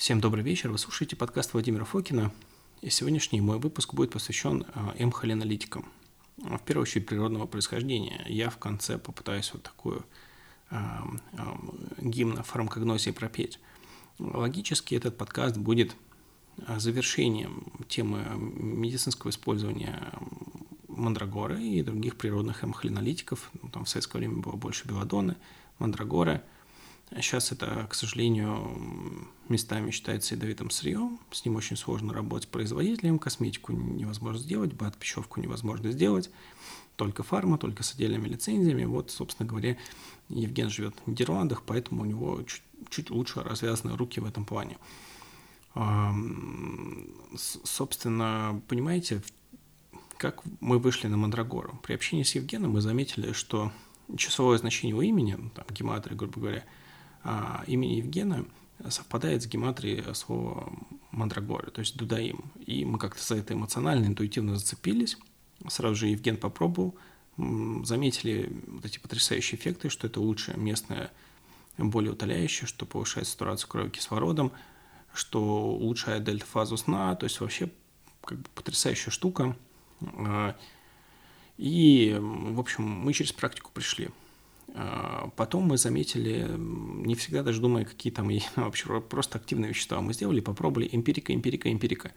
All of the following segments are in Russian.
Всем добрый вечер. Вы слушаете подкаст Владимира Фокина. И сегодняшний мой выпуск будет посвящен МХЛ-аналитикам. В первую очередь природного происхождения. Я в конце попытаюсь вот такую э, э, гимн о фармакогнозе пропеть. Логически этот подкаст будет завершением темы медицинского использования мандрагоры и других природных эмхолинолитиков. Ну, там в советское время было больше белладоны, мандрагоры. Сейчас это, к сожалению, местами считается ядовитым сырьем, с ним очень сложно работать производителем, косметику невозможно сделать, бат-пищевку невозможно сделать, только фарма, только с отдельными лицензиями. Вот, собственно говоря, Евген живет в Нидерландах, поэтому у него чуть, чуть лучше развязаны руки в этом плане. Собственно, понимаете, как мы вышли на Мандрагору? При общении с Евгеном мы заметили, что часовое значение его имени, там, гематрия, грубо говоря, имени Евгена совпадает с гематрией слова Мандрагора, то есть Дудаим. И мы как-то за это эмоционально, интуитивно зацепились. Сразу же Евген попробовал, заметили вот эти потрясающие эффекты, что это лучшее местное более утоляющее, что повышает сатурацию крови кислородом, что улучшает дельта-фазу сна, то есть вообще как бы потрясающая штука – а, и, в общем, мы через практику пришли. А, потом мы заметили, не всегда даже думая, какие там вообще просто активные вещества мы сделали, попробовали эмпирика, эмпирика, эмпирика.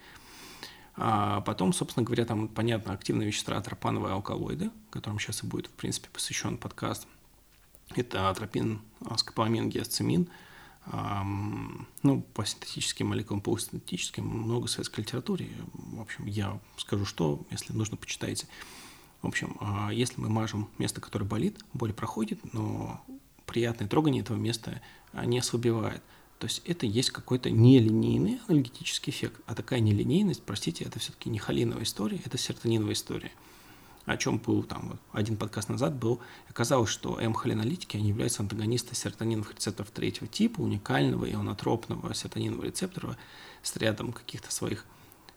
А потом, собственно говоря, там, понятно, активные вещества, атропановые алкалоиды, которым сейчас и будет, в принципе, посвящен подкаст. Это атропин, скополамин, гиацимин – ну, по синтетическим молекулам, по синтетическим много советской литературе. В общем, я скажу, что, если нужно, почитайте. В общем, а, если мы мажем место, которое болит, боль проходит, но приятное трогание этого места а, не ослабевает. То есть это есть какой-то нелинейный анальгетический эффект. А такая нелинейность, простите, это все-таки не холиновая история, это серотониновая история о чем был там один подкаст назад был, оказалось, что М-холинолитики, они являются антагонистами серотониновых рецепторов третьего типа, уникального ионотропного серотонинового рецептора с рядом каких-то своих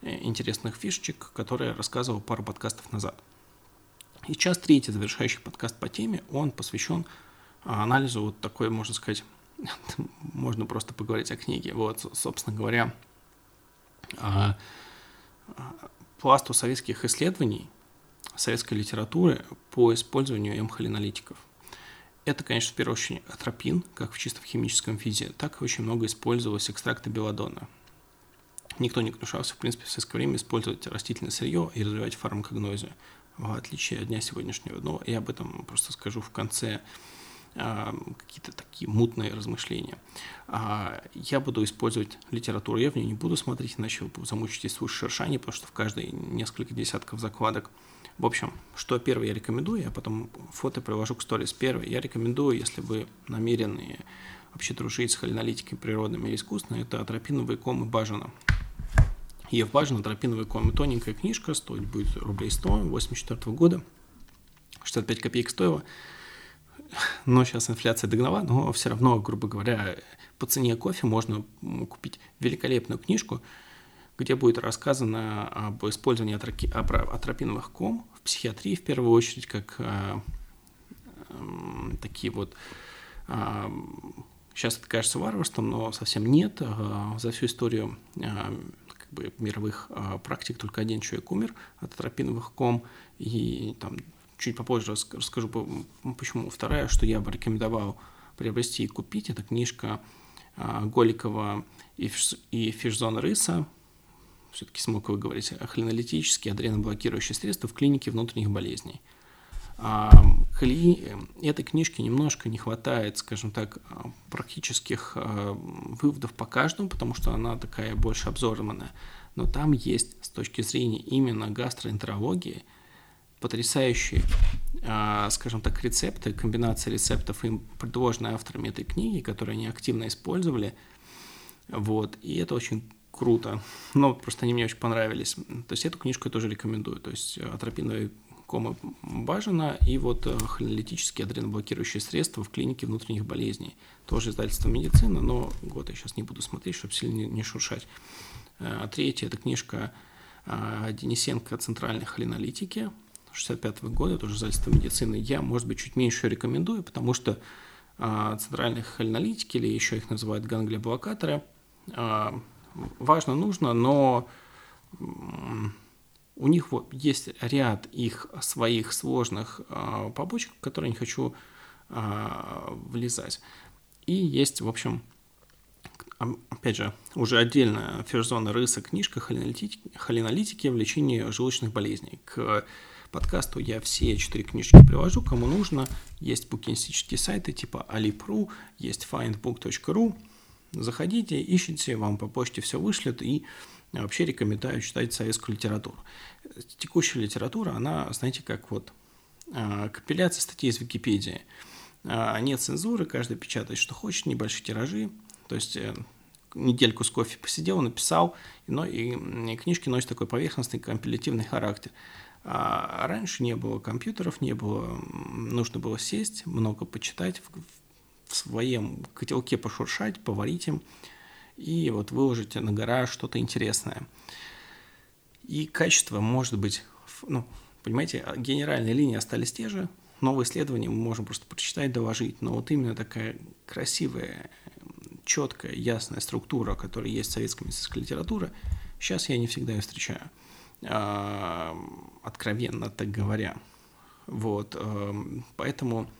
э, интересных фишечек, которые рассказывал пару подкастов назад. И сейчас третий завершающий подкаст по теме, он посвящен а, анализу вот такой, можно сказать, можно просто поговорить о книге. Вот, собственно говоря, а, а, пласту советских исследований советской литературы по использованию эмхолинолитиков. Это, конечно, в первую очередь атропин, как в чисто в химическом физе, так и очень много использовалось экстракта белладона. Никто не гнушался, в принципе, в советское время использовать растительное сырье и развивать фармакогнозию, в отличие от дня сегодняшнего. Но я об этом просто скажу в конце а, какие-то такие мутные размышления. А, я буду использовать литературу, я в нее не буду смотреть, иначе вы замучитесь слушать шершание, потому что в каждой несколько десятков закладок – в общем, что первое я рекомендую, я потом фото приложу к сторис. Первое, я рекомендую, если вы намерены вообще дружить с холинолитиками природными или искусственными, это атропиновые комы Бажина. Ев Бажина, атропиновые комы. Тоненькая книжка, стоит будет рублей 100, 84 года. 65 копеек стоила. Но сейчас инфляция догнала, но все равно, грубо говоря, по цене кофе можно купить великолепную книжку – где будет рассказано об использовании атропиновых ком в психиатрии, в первую очередь, как а, такие вот а, сейчас это кажется варварством, но совсем нет. А, за всю историю как бы, мировых практик только один человек умер от атропиновых ком, и там чуть попозже расскажу, почему. Вторая, что я бы рекомендовал приобрести и купить, это книжка Голикова и Фишзона Рыса все-таки смог выговорить, холинолитические адреноблокирующие средства в клинике внутренних болезней. А, кли... Этой книжки немножко не хватает, скажем так, практических а, выводов по каждому, потому что она такая больше обзорная. Но там есть с точки зрения именно гастроэнтерологии потрясающие, а, скажем так, рецепты, комбинация рецептов, им предложенные авторами этой книги, которые они активно использовали. Вот, и это очень круто. Но просто они мне очень понравились. То есть эту книжку я тоже рекомендую. То есть э, атропиновые комы Бажина и вот э, холинолитические адреноблокирующие средства в клинике внутренних болезней. Тоже издательство медицина, но год я сейчас не буду смотреть, чтобы сильно не шуршать. Э, а третья – это книжка Денисенко «Центральной холинолитики» 65 -го года, тоже издательство медицины. Я, может быть, чуть меньше рекомендую, потому что центральные холинолитики, или еще их называют ганглиоблокаторы – важно, нужно, но у них вот есть ряд их своих сложных а, побочек, в которые не хочу влезать. И есть, в общем, опять же, уже отдельная ферзона рыса книжка холинолитики в лечении желудочных болезней. К подкасту я все четыре книжки привожу, кому нужно. Есть букинистические сайты типа alip.ru, есть findbook.ru. Заходите, ищите, вам по почте все вышлет, и вообще рекомендую читать советскую литературу. Текущая литература, она, знаете, как вот а, компиляция статей из Википедии. А, нет цензуры, каждый печатает, что хочет, небольшие тиражи. То есть э, недельку с кофе посидел, написал, но и книжки носят такой поверхностный компилятивный характер. А раньше не было компьютеров, не было, нужно было сесть, много почитать, в, в своем котелке пошуршать, поварить им, и вот выложить на гора что-то интересное. И качество может быть, ну, понимаете, генеральные линии остались те же, новые исследования мы можем просто прочитать, доложить, но вот именно такая красивая, четкая, ясная структура, которая есть в советской медицинской литературе, сейчас я не всегда ее встречаю. А, откровенно так говоря. Вот, эм, поэтому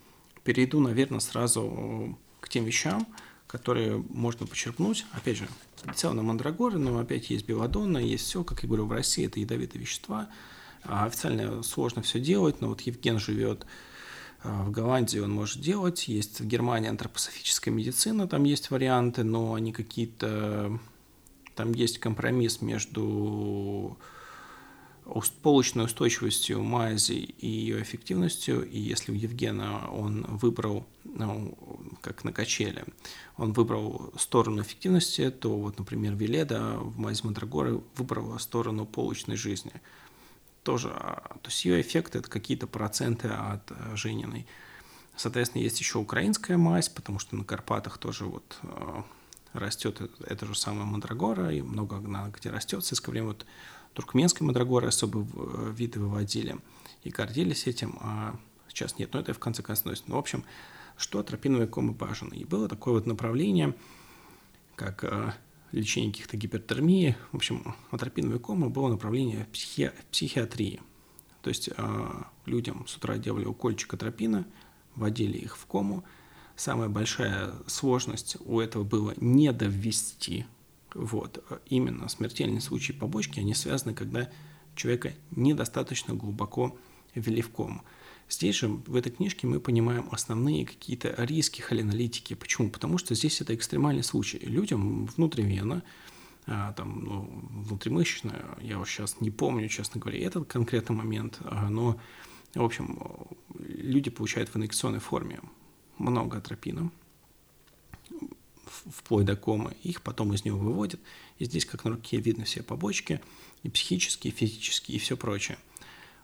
перейду, наверное, сразу к тем вещам, которые можно почерпнуть. Опять же, специально мандрагоры, но опять есть белладонна, есть все, как я говорю, в России это ядовитые вещества. А официально сложно все делать, но вот Евген живет э, в Голландии, он может делать. Есть в Германии антропософическая медицина, там есть варианты, но они какие-то... Там есть компромисс между полочной устойчивостью мази и ее эффективностью, и если у Евгена он выбрал, ну, как на качеле, он выбрал сторону эффективности, то вот, например, Веледа в мази Мандрагоры выбрала сторону полочной жизни. Тоже, а, то есть ее эффект это какие-то проценты от э, Жениной. Соответственно, есть еще украинская мазь, потому что на Карпатах тоже вот э, растет это же самое мандрагора, и много где растет. В сельское время вот туркменской мандрагоры особые э, виды выводили и гордились этим, а сейчас нет, но это в конце концов носит. Ну, в общем, что атропиновые комы бажаны. И было такое вот направление, как э, лечение каких-то гипертермии. В общем, атропиновые комы было направление психи... психиатрии. То есть э, людям с утра делали укольчик атропина, вводили их в кому. Самая большая сложность у этого было не довести вот. Именно смертельные случаи побочки, они связаны, когда человека недостаточно глубоко ввели в кому. Здесь же, в этой книжке, мы понимаем основные какие-то риски холинолитики. Почему? Потому что здесь это экстремальный случай. Людям внутривенно, а, там, ну, внутримышечно, я вот сейчас не помню, честно говоря, этот конкретный момент, а, но, в общем, люди получают в инъекционной форме много атропина, вплоть до комы, их потом из него выводят. И здесь, как на руке, видно все побочки, и психические, и физические, и все прочее.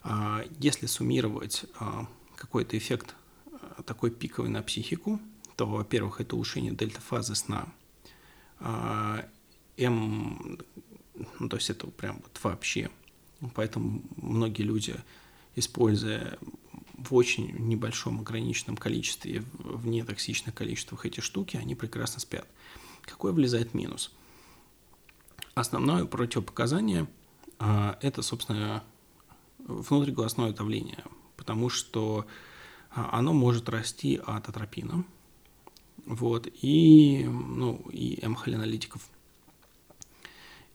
А, если суммировать а, какой-то эффект а, такой пиковый на психику, то, во-первых, это улучшение дельта-фазы сна. М, ну, то есть это прям вот вообще. Поэтому многие люди, используя в очень небольшом ограниченном количестве, в нетоксичных количествах эти штуки, они прекрасно спят. Какой влезает минус? Основное противопоказание а, – это, собственно, внутриглазное давление, потому что а, оно может расти от атропина, вот, и, ну, и М-холинолитиков.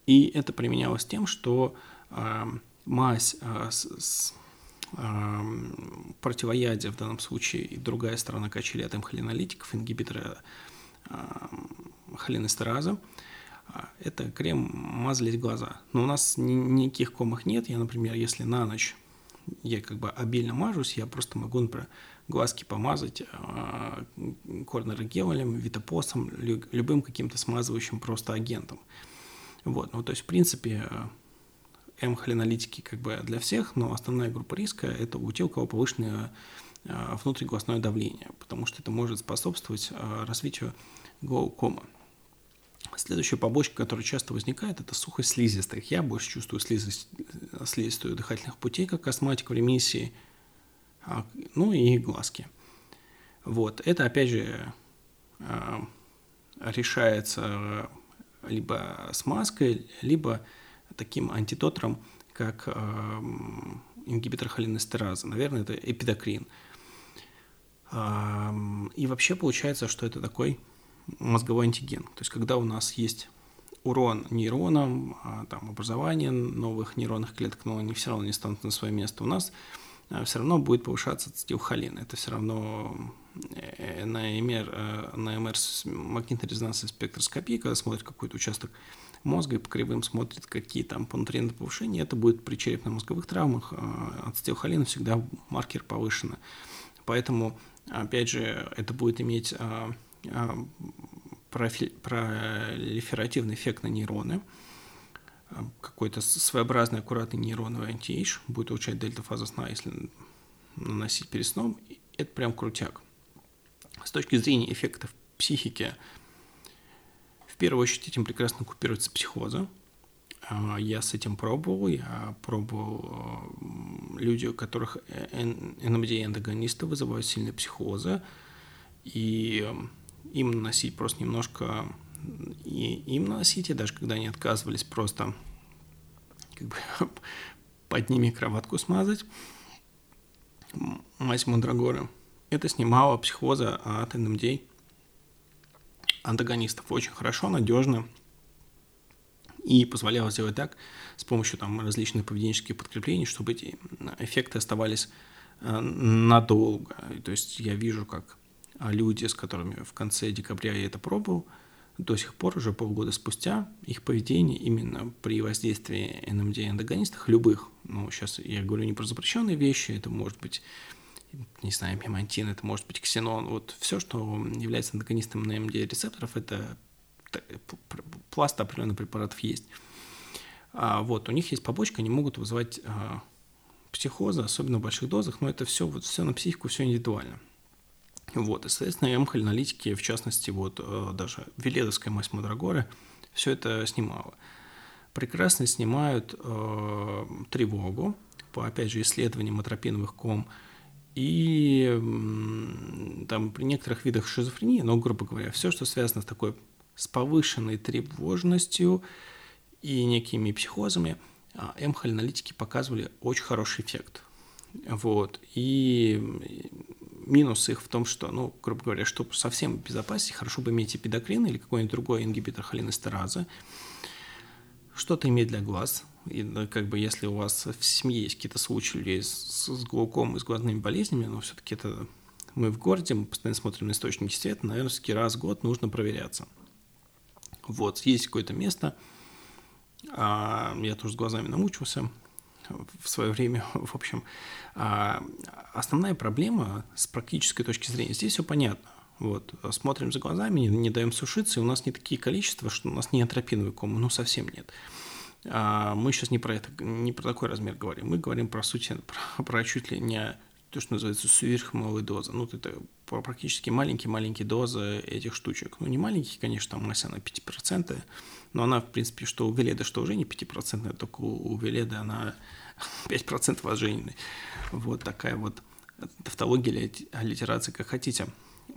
И это применялось тем, что э, мазь э, с, с противоядие в данном случае и другая сторона качели от м-холинолитиков, ингибитора холинестераза. А, это крем мазались глаза. Но у нас ни, никаких комах нет. Я, например, если на ночь я как бы обильно мажусь, я просто могу, например, глазки помазать э, корнерогелем, витопосом, любым каким-то смазывающим просто агентом. Вот, ну, то есть, в принципе, М-холинолитики как бы для всех, но основная группа риска – это у тех, у кого повышенное а, внутриглазное давление, потому что это может способствовать а, развитию глаукома. Следующая побочка, которая часто возникает, это сухость слизистых. Я больше чувствую слизость, слизистую дыхательных путей, как астматик в ремиссии, а, ну и глазки. Вот, это опять же решается либо смазкой, либо таким антидотором, как ингибитор холинестеразы. Наверное, это эпидокрин. И вообще получается, что это такой мозговой антиген. То есть, когда у нас есть урон нейронам, а, там, образование новых нейронных клеток, но они все равно не станут на свое место, у нас а, все равно будет повышаться ацетилхолин. Это все равно э, на МР, э, на МР магнитно-резонансной спектроскопии, когда смотрит какой-то участок мозга и по кривым смотрит, какие там по нутринты повышения, это будет при черепно-мозговых травмах. А, ацетилхолин всегда маркер повышен. Поэтому, опять же, это будет иметь пролиферативный эффект на нейроны, какой-то своеобразный аккуратный нейроновый антиэйдж будет улучшать дельта-фаза сна, если наносить перед сном, это прям крутяк. С точки зрения эффектов психики, первую очередь этим прекрасно купируется психоза. А, я с этим пробовал, я пробовал люди, у которых NMDA-антагонисты вызывают сильные психозы, и им наносить просто немножко и им наносить, и даже когда они отказывались просто как бы под ними кроватку смазать, мазь Мандрагоры, это снимало психоза от НМД антагонистов очень хорошо, надежно и позволяло сделать так с помощью там различных поведенческих подкреплений, чтобы эти эффекты оставались э, надолго. То есть я вижу, как а люди, с которыми в конце декабря я это пробовал, до сих пор, уже полгода спустя, их поведение именно при воздействии НМД-антагонистах, любых, ну, сейчас я говорю не про запрещенные вещи, это может быть, не знаю, мемантин, это может быть ксенон, вот все, что является антагонистом на МД-рецепторов, это пласт определенных препаратов есть. А вот, у них есть побочка, они могут вызывать а, психоза, особенно в больших дозах, но это все, вот, все на психику, все индивидуально. Вот, и, соответственно, МХ-аналитики, в частности, вот э, даже Веледовская мазь Мадрагоры, все это снимала. Прекрасно снимают э, тревогу по, опять же, исследованиям атропиновых ком и там при некоторых видах шизофрении, но, грубо говоря, все, что связано с такой с повышенной тревожностью и некими психозами, а, МХ-аналитики показывали очень хороший эффект. Вот. И минус их в том, что, ну, грубо говоря, чтобы совсем безопасить, хорошо бы иметь эпидокрин или какой-нибудь другой ингибитор холинестеразы, что-то иметь для глаз. И как бы если у вас в семье есть какие-то случаи людей с, с глаукомой, с глазными болезнями, но все-таки это мы в городе, мы постоянно смотрим на источники света, наверное, все-таки раз в год нужно проверяться. Вот, есть какое-то место, а, я тоже с глазами намучился, в свое время, в общем. А основная проблема с практической точки зрения, здесь все понятно. Вот, смотрим за глазами, не, не даем сушиться, и у нас не такие количества, что у нас не атропиновый ком, ну совсем нет. А мы сейчас не про это, не про такой размер говорим, мы говорим про суть, про, про чуть ли не то, что называется сверхмалая доза. Ну, это практически маленькие-маленькие дозы этих штучек. Ну, не маленькие, конечно, там масса она 5%, но она, в принципе, что у Веледа, что уже не 5%, только у Веледа она 5% возжененной. Вот такая вот тавтология, аллитерация, как хотите.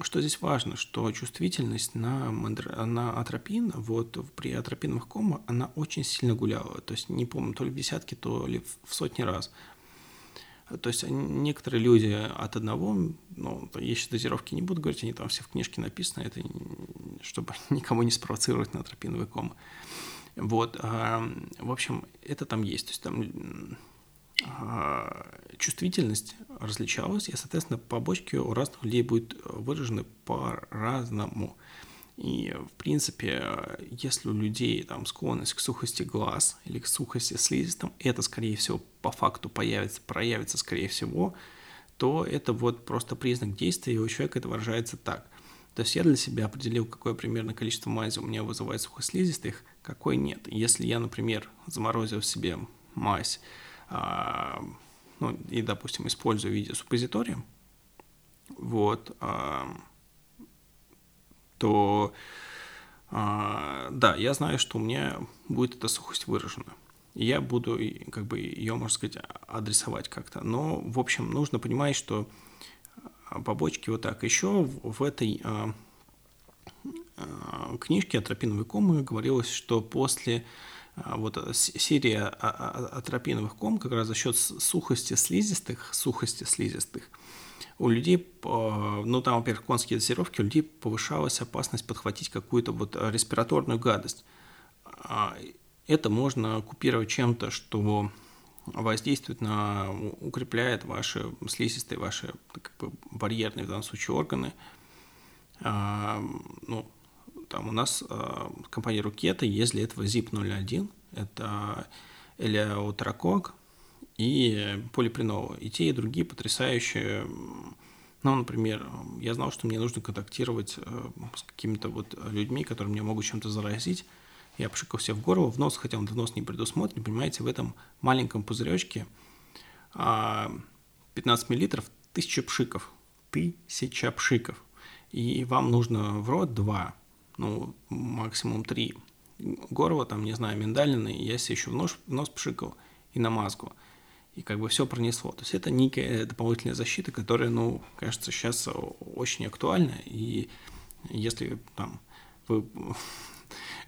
Что здесь важно, что чувствительность на, на атропин, вот при атропиновых кома, она очень сильно гуляла. То есть, не помню, то ли в десятки, то ли в сотни раз. То есть некоторые люди от одного, ну, сейчас дозировки не буду говорить, они там все в книжке написаны, это чтобы никому не спровоцировать на атропиновый ком. Вот, а, в общем, это там есть. То есть там чувствительность различалась, и, соответственно, побочки у разных людей будут выражены по-разному. И, в принципе, если у людей там склонность к сухости глаз или к сухости слизистым, это, скорее всего, по факту появится, проявится, скорее всего, то это вот просто признак действия, и у человека это выражается так. То есть я для себя определил, какое примерно количество мази у меня вызывает сухослизистых, какой нет. Если я, например, заморозил себе мазь, а, ну, и, допустим, использую в виде суппозитория, вот, а, то а, да, я знаю, что у меня будет эта сухость выражена. Я буду как бы ее, можно сказать, адресовать как-то. Но, в общем, нужно понимать, что побочки вот так. Еще в, этой книжке «Атропиновые комы» говорилось, что после вот серии атропиновых ком как раз за счет сухости слизистых, сухости слизистых, у людей, ну там, во-первых, конские дозировки, у людей повышалась опасность подхватить какую-то вот респираторную гадость. А, это можно купировать чем-то, что воздействует на, укрепляет ваши слизистые, ваши как бы, барьерные в данном случае органы. А, ну, там у нас а, компания Рукета есть для этого ZIP-01, это элеотрокок и полипринол. И те, и другие потрясающие ну, например, я знал, что мне нужно контактировать э, с какими-то вот людьми, которые меня могут чем-то заразить. Я пшикал себе в горло, в нос, хотя он в нос не предусмотрен, понимаете, в этом маленьком пузыречке 15 а, миллилитров, тысяча пшиков. Тысяча пшиков. И вам нужно в рот два, ну, максимум три. Горло, там, не знаю, миндалины, я себе еще в нос, в нос пшикал и на мазгу. И как бы все пронесло. То есть это некая дополнительная защита, которая, ну, кажется, сейчас очень актуальна. И если там вы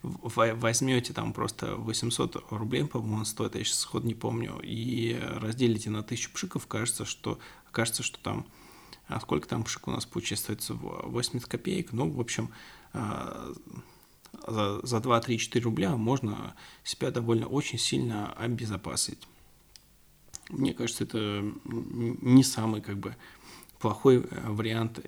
возьмете там просто 800 рублей, по-моему, стоит, я сейчас сход не помню, и разделите на тысячу пшиков, кажется, что, кажется, что там а сколько там пшик у нас получается? 80 копеек. Ну, в общем, за, за 2, 3, 4 рубля можно себя довольно очень сильно обезопасить. Мне кажется, это не самый как бы плохой э, вариант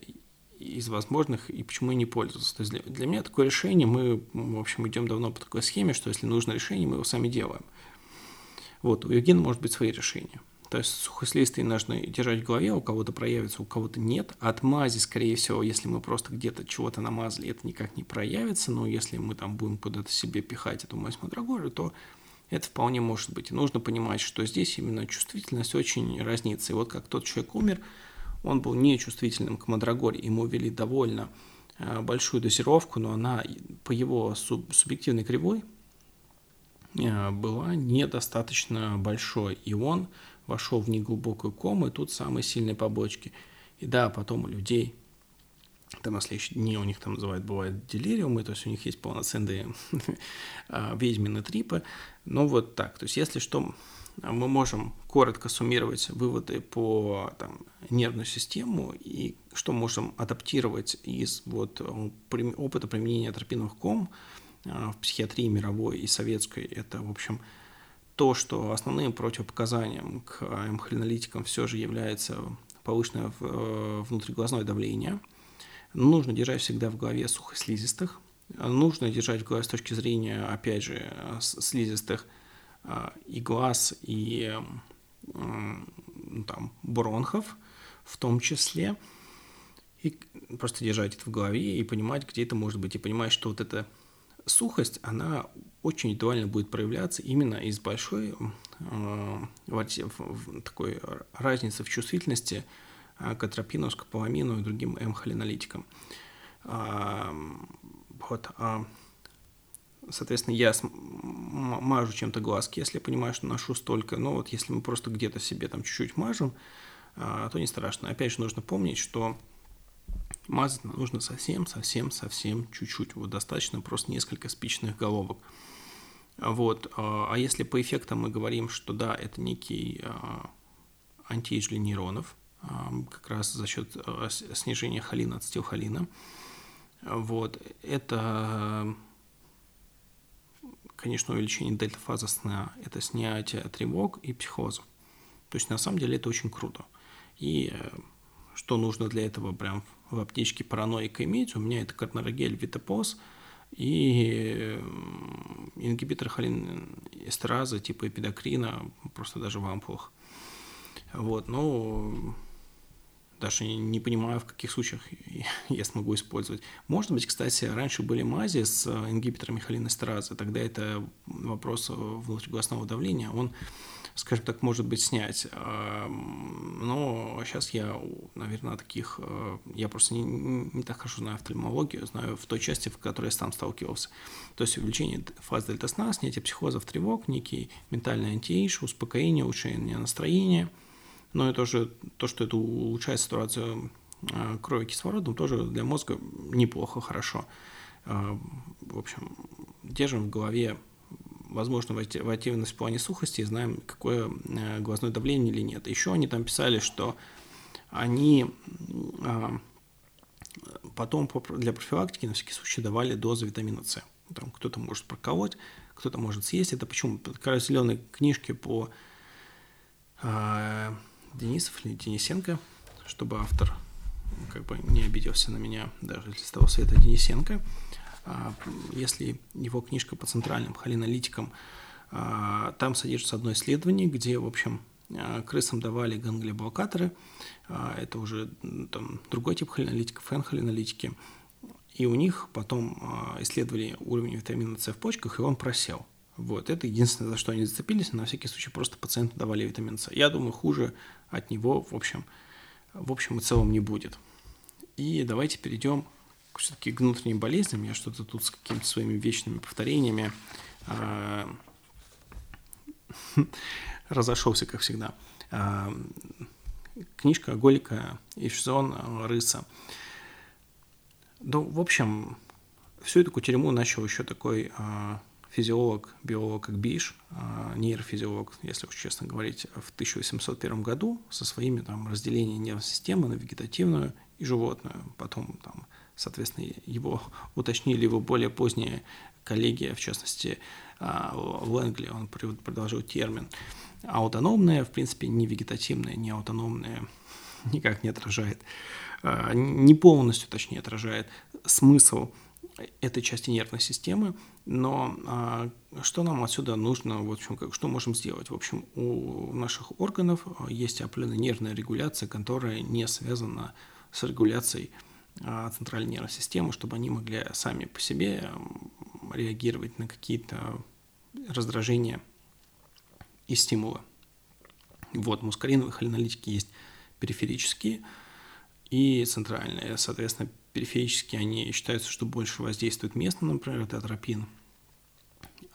из возможных и почему я не пользовался. То есть для, для меня такое решение, мы, в общем, идем давно по такой схеме, что если нужно решение, мы его сами делаем. Вот, у Евгена может быть свои решения. То есть сухослистые нужно держать в голове, у кого-то проявится, у кого-то нет. От мази, скорее всего, если мы просто где-то чего-то намазали, это никак не проявится, но если мы там будем куда-то себе пихать эту мазь Мандрагоры, то это вполне может быть. И нужно понимать, что здесь именно чувствительность очень разнится. И вот как тот человек умер, он был нечувствительным к мандрагоре, ему ввели довольно э, большую дозировку, но она по его субъективной кривой э, была недостаточно большой, и он вошел в неглубокую кому, и тут самые сильные побочки. И да, потом у людей, там на следующие дни у них там называют, бывают делириумы, то есть у них есть полноценные э, ведьмины трипы, но вот так, то есть если что, мы можем коротко суммировать выводы по там, нервную систему и что можем адаптировать из вот, опыта применения атропиновых ком а, в психиатрии мировой и советской. Это, в общем, то, что основным противопоказанием к эмхолинолитикам все же является повышенное э, внутриглазное давление. Нужно держать всегда в голове сухослизистых. Нужно держать в голове с точки зрения, опять же, слизистых – а, и глаз, и там, бронхов в том числе. И просто держать это в голове и понимать, где это может быть. И понимать, что вот эта сухость, она очень индивидуально будет проявляться именно из большой э, такой разницы в чувствительности к атропину, скополамину и другим М-холинолитикам. Вот. А Соответственно, я мажу чем-то глазки, если я понимаю, что ношу столько. Но вот если мы просто где-то себе там чуть-чуть мажем, а, то не страшно. Опять же, нужно помнить, что мазать нужно совсем, совсем, совсем чуть-чуть. Вот достаточно просто несколько спичных головок. Вот. А, а если по эффектам мы говорим, что да, это некий а, антиэйдж для нейронов, как раз за счет снижения холина, ацетилхолина, вот, это конечно, увеличение дельта-фазы сна – это снятие тревог и психоза. То есть, на самом деле, это очень круто. И э, что нужно для этого прям в аптечке параноика иметь? У меня это карнарогель Витапоз и ингибитор холинэстеразы типа эпидокрина, просто даже в ампулах. Вот, но даже не понимаю, в каких случаях я смогу использовать. Может быть, кстати, раньше были мази с ингибиторами холинэстеразы, тогда это вопрос внутриглазного давления, он, скажем так, может быть снять. Но сейчас я, наверное, таких, э, я просто не, не так хорошо знаю офтальмологию, знаю в той части, в которой я сам сталкивался. То есть увеличение фаз дельта сна, снятие психозов, тревог, некий ментальный антиэйдж, успокоение, улучшение настроения – но это тоже то, что это улучшает ситуацию а, крови кислородом, тоже для мозга неплохо, хорошо. в общем, держим в голове возможную вариативность в плане сухости и знаем, какое глазное давление или нет. Еще они там писали, что они потом для профилактики на всякий случай давали дозы витамина С. Там кто-то может проколоть, кто-то может съесть. Это почему? Как раз книжки по э, Денисов или Денисенко, чтобы автор как бы не обиделся на меня, даже если с того света Денисенко. А, если его книжка по центральным холинолитикам, а, там содержится одно исследование, где, в общем, а, крысам давали ганглиоблокаторы, это уже там, другой тип холинолитиков, фенхолинолитики, и у них потом исследовали уровень витамина С в почках, и он просел. Вот, это единственное, за что они зацепились, на всякий случай просто пациенту давали витамин С. Я думаю, хуже от него, в общем, в общем и целом не будет. И давайте перейдем все-таки к внутренним болезням. Я что-то тут с какими-то своими вечными повторениями разошелся, как всегда. Книжка Голика и Шизон Рыса. Ну, в общем, всю эту кутерьму начал еще такой а, физиолог, биолог, как Биш, а, нейрофизиолог, если уж честно говорить, в 1801 году со своими там разделениями нервной системы на вегетативную и животную. Потом там, соответственно, его уточнили его более поздние коллеги, в частности, а, Лэнгли, он продолжил термин. Аутономные, в принципе, не вегетативные, не аутономные, никак не отражает а, не полностью, точнее, отражает смысл этой части нервной системы, но а, что нам отсюда нужно, в общем, как, что можем сделать? В общем, у наших органов а, есть определенная нервная регуляция, которая не связана с регуляцией центральной нервной системы, чтобы они могли сами по себе реагировать на какие-то раздражения и стимулы. Вот, мускариновые холинолитики есть периферические, и центральные. Соответственно, периферические они считаются, что больше воздействуют местно, например, это атропин.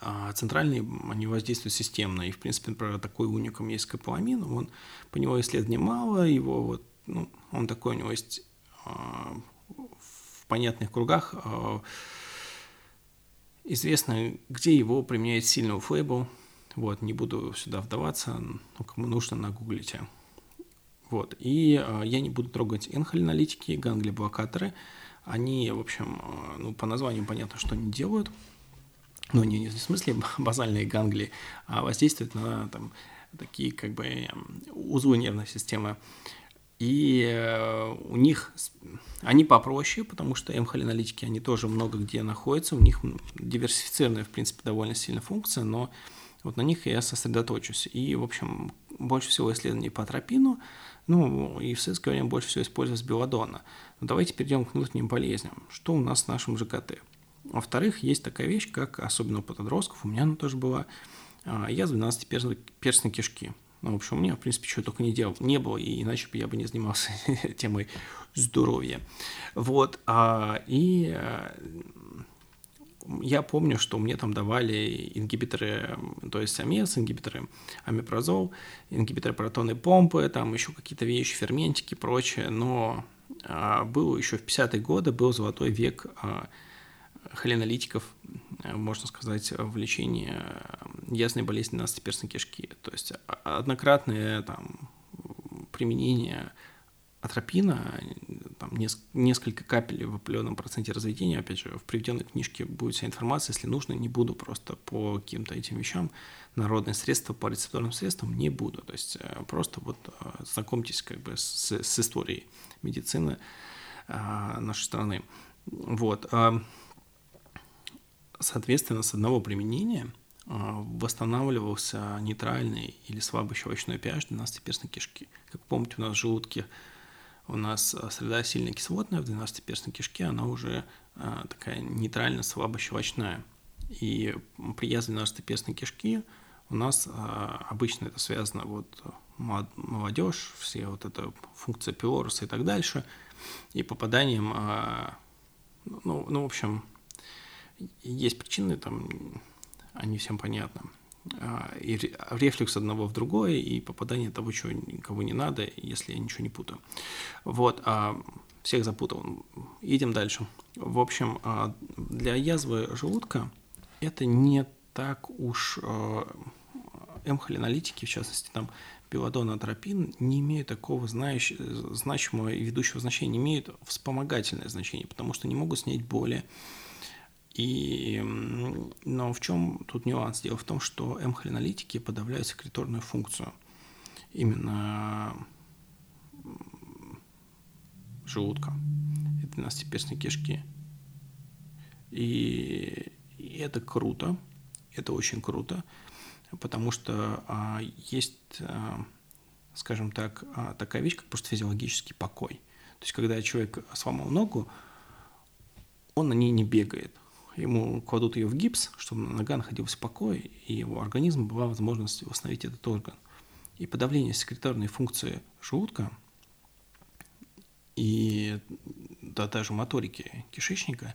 А центральные, они воздействуют системно. И, в принципе, например, такой уникум есть скополамин. Он, по него исследований мало, его вот, ну, он такой, у него есть а, в понятных кругах а, известно, где его применяют сильно у флейбл. Вот, не буду сюда вдаваться, но кому нужно, нагуглите. Вот. И э, я не буду трогать энхолиналитики, ганглиблокаторы. Они, в общем, э, ну, по названию понятно, что они делают. Но не, не в смысле базальные гангли, а воздействуют на там, такие как бы узлы нервной системы. И э, у них они попроще, потому что м-холиналитики, они тоже много где находятся, у них диверсифицированная, в принципе, довольно сильная функция, но вот на них я сосредоточусь. И, в общем, больше всего исследований по атропину, ну, и в советское время больше всего использовалось белладонна. Но давайте перейдем к внутренним болезням. Что у нас с нашим ЖКТ? Во-вторых, есть такая вещь, как, особенно у подростков, у меня она тоже была, язва 12-перстной кишки. Ну, в общем, у меня, в принципе, чего только не делал, не было, и иначе бы я бы не занимался темой здоровья. Вот, а, и а, я помню, что мне там давали ингибиторы, то есть амес, ингибиторы амипрозол, ингибиторы протонной помпы, там еще какие-то вещи, ферментики, прочее, но а, был еще в 50-е годы, был золотой век а, холинолитиков, можно сказать, в лечении ясной болезни 12-перстной кишки. То есть а, однократное там, применение атропина, там несколько капель в определенном проценте разведения, опять же, в приведенной книжке будет вся информация, если нужно, не буду просто по каким-то этим вещам, народные средства по рецепторным средствам не буду, то есть э, просто вот э, знакомьтесь как бы с, с историей медицины нашей страны. Вот. А, соответственно, с одного применения а, восстанавливался нейтральный или слабый щелочной pH 12-перстной кишки. Как помните, у нас в желудке у нас э, среда сильно кислотная, в 12-перстной кишке она уже а, такая нейтрально слабощелочная. И при язве 12-перстной кишки у нас а, обычно это связано вот молодежь, все вот эта функция пилоруса и так дальше, и попаданием, а, ну, ну, в общем, есть причины, там, они всем понятны. А, и рефлекс одного в другое, и попадание того, чего никого не надо, если я ничего не путаю. Вот, а всех запутал. Идем дальше. В общем, а, для язвы желудка это не так уж м-холинолитики, в частности, там белладон, атропин, не имеют такого знающ... значимого и ведущего значения, не имеют вспомогательное значение, потому что не могут снять боли. И... Но в чем тут нюанс? Дело в том, что м-холинолитики подавляют секреторную функцию. Именно желудка, и двенадцатиперстной кишки. И, и это круто, это очень круто, потому что а, есть, а, скажем так, а, такая вещь, как просто физиологический покой. То есть, когда человек сломал ногу, он на ней не бегает. Ему кладут ее в гипс, чтобы нога находилась в покое, и его организм была возможность восстановить этот орган. И подавление секреторной функции желудка и да, даже моторики кишечника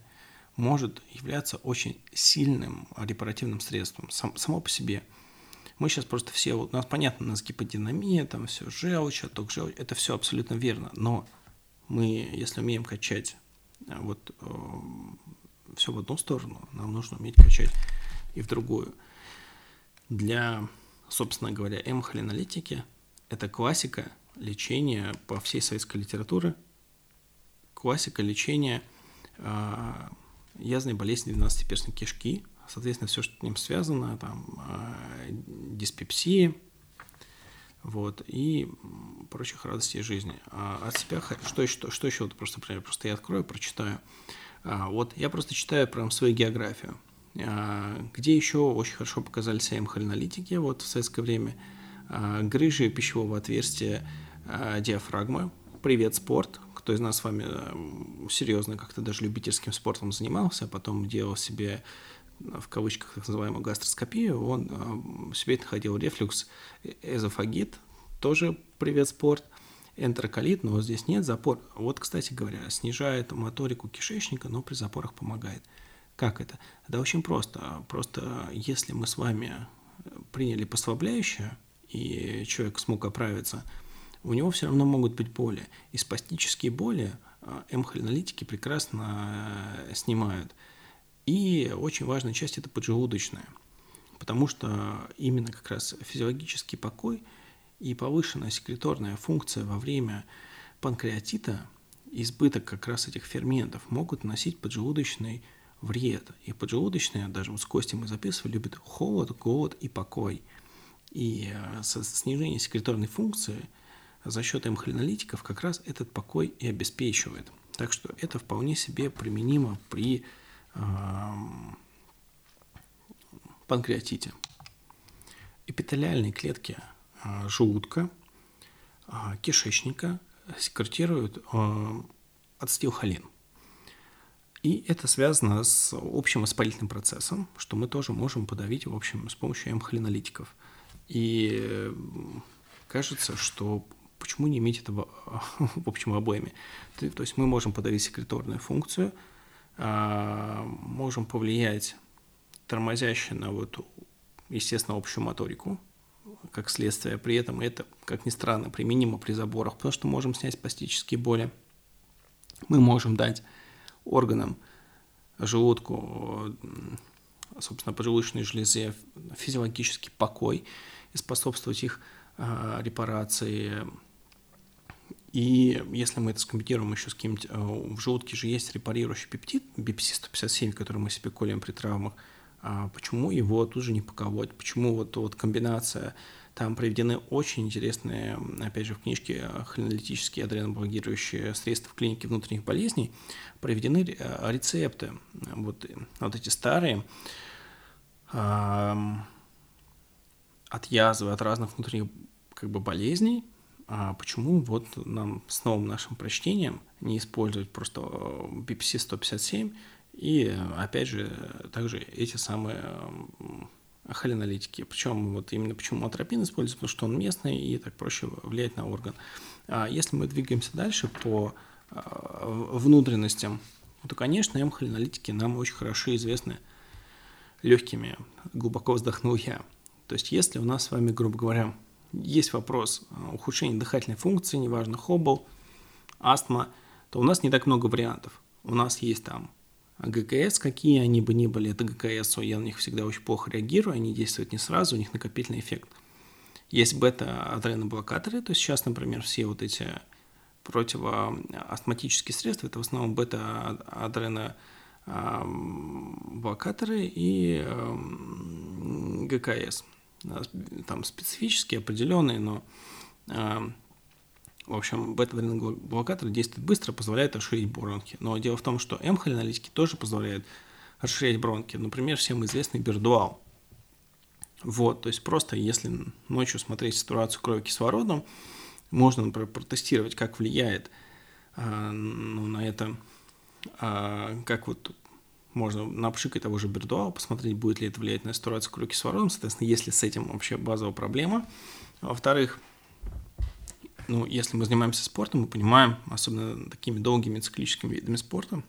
может являться очень сильным репаративным средством сам, само по себе. Мы сейчас просто все, у нас понятно, у нас гиподинамия, там все желчь, отток желчь, это все абсолютно верно, но мы, если умеем качать э, вот э, все в одну сторону, нам нужно уметь качать и в другую. Для, собственно говоря, эмхолинолитики это классика лечения по всей советской литературе классика лечения э, язвенной болезни 12-перстной кишки, соответственно, все, что с ним связано, там, э, диспепсии, вот, и прочих радостей жизни. А от себя, что еще, что еще, вот просто, просто я открою, прочитаю. А, вот, я просто читаю прям свою географию. А, где еще очень хорошо показали себя холинолитики вот в советское время. А, грыжи пищевого отверстия а, диафрагмы. Привет, спорт кто из нас с вами э, серьезно как-то даже любительским спортом занимался, а потом делал себе в кавычках так называемую гастроскопию, он э, себе находил рефлюкс эзофагит, тоже привет спорт, энтероколит, но здесь нет запор. Вот, кстати говоря, снижает моторику кишечника, но при запорах помогает. Как это? Да очень просто. Просто если мы с вами приняли послабляющее, и человек смог оправиться – у него все равно могут быть боли. И спастические боли а, м-холинолитики прекрасно э, снимают. И очень важная часть – это поджелудочная. Потому что именно как раз физиологический покой и повышенная секреторная функция во время панкреатита, избыток как раз этих ферментов могут наносить поджелудочный вред. И поджелудочная, даже вот с Костей мы записывали, любит холод, голод и покой. И э, со снижение секреторной функции – за счет эмхолинолитиков как раз этот покой и обеспечивает. Так что это вполне себе применимо при панкреатите. Эпителиальные клетки э, желудка, э, кишечника секретируют э, ацетилхолин. И это связано с общим воспалительным процессом, что мы тоже можем подавить, в общем, с помощью эмхолинолитиков. И кажется, что почему не иметь этого в общем обоими? То есть мы можем подавить секреторную функцию, можем повлиять тормозяще на вот, естественно, общую моторику, как следствие. При этом это, как ни странно, применимо при заборах, потому что можем снять пластические боли. Мы можем дать органам, желудку, собственно, поджелудочной железе физиологический покой и способствовать их а, репарации, и если мы это скомбинируем еще с каким-нибудь... Э, в желудке же есть репарирующий пептид, BPC-157, который мы себе колем при травмах. А почему его тут же не паковать? Почему вот, вот комбинация... Там приведены очень интересные, опять же, в книжке холинолитические адреноблокирующие средства в клинике внутренних болезней. Приведены э, рецепты. Вот, вот эти старые от язвы, от разных внутренних как бы болезней, а почему вот нам с новым нашим прочтением не использовать просто BPC 157 и, опять же, также эти самые холинолитики. Причем вот именно почему атропин используется, потому что он местный и так проще влиять на орган. А если мы двигаемся дальше по а, внутренностям, то, конечно, М-холинолитики нам очень хорошо известны легкими. Глубоко вздохнул я. То есть, если у нас с вами, грубо говоря, есть вопрос э, ухудшения дыхательной функции, неважно, хоббл, астма, то у нас не так много вариантов. У нас есть там ГКС, какие они бы ни были, это ГКС, я на них всегда очень плохо реагирую, они действуют не сразу, у них накопительный эффект. Есть бета-адреноблокаторы, то есть сейчас, например, все вот эти противоастматические средства, это в основном бета-адреноблокаторы и ГКС. Там специфические, определенные, но эм, в общем, бета-блокатор действует быстро, позволяет расширить бронхи. Но дело в том, что м-холинолитики тоже позволяют расширять бронхи. Например, всем известный бердуал. Вот, то есть просто если ночью смотреть ситуацию крови кислородом, можно, например, протестировать, как влияет а, ну, на это, как вот можно напшикать того же бердуала, посмотреть, будет ли это влиять на ситуацию крови кислородом, соответственно, есть ли с этим вообще базовая проблема. Во-вторых, ну, если мы занимаемся спортом, мы понимаем, особенно такими долгими циклическими видами спорта,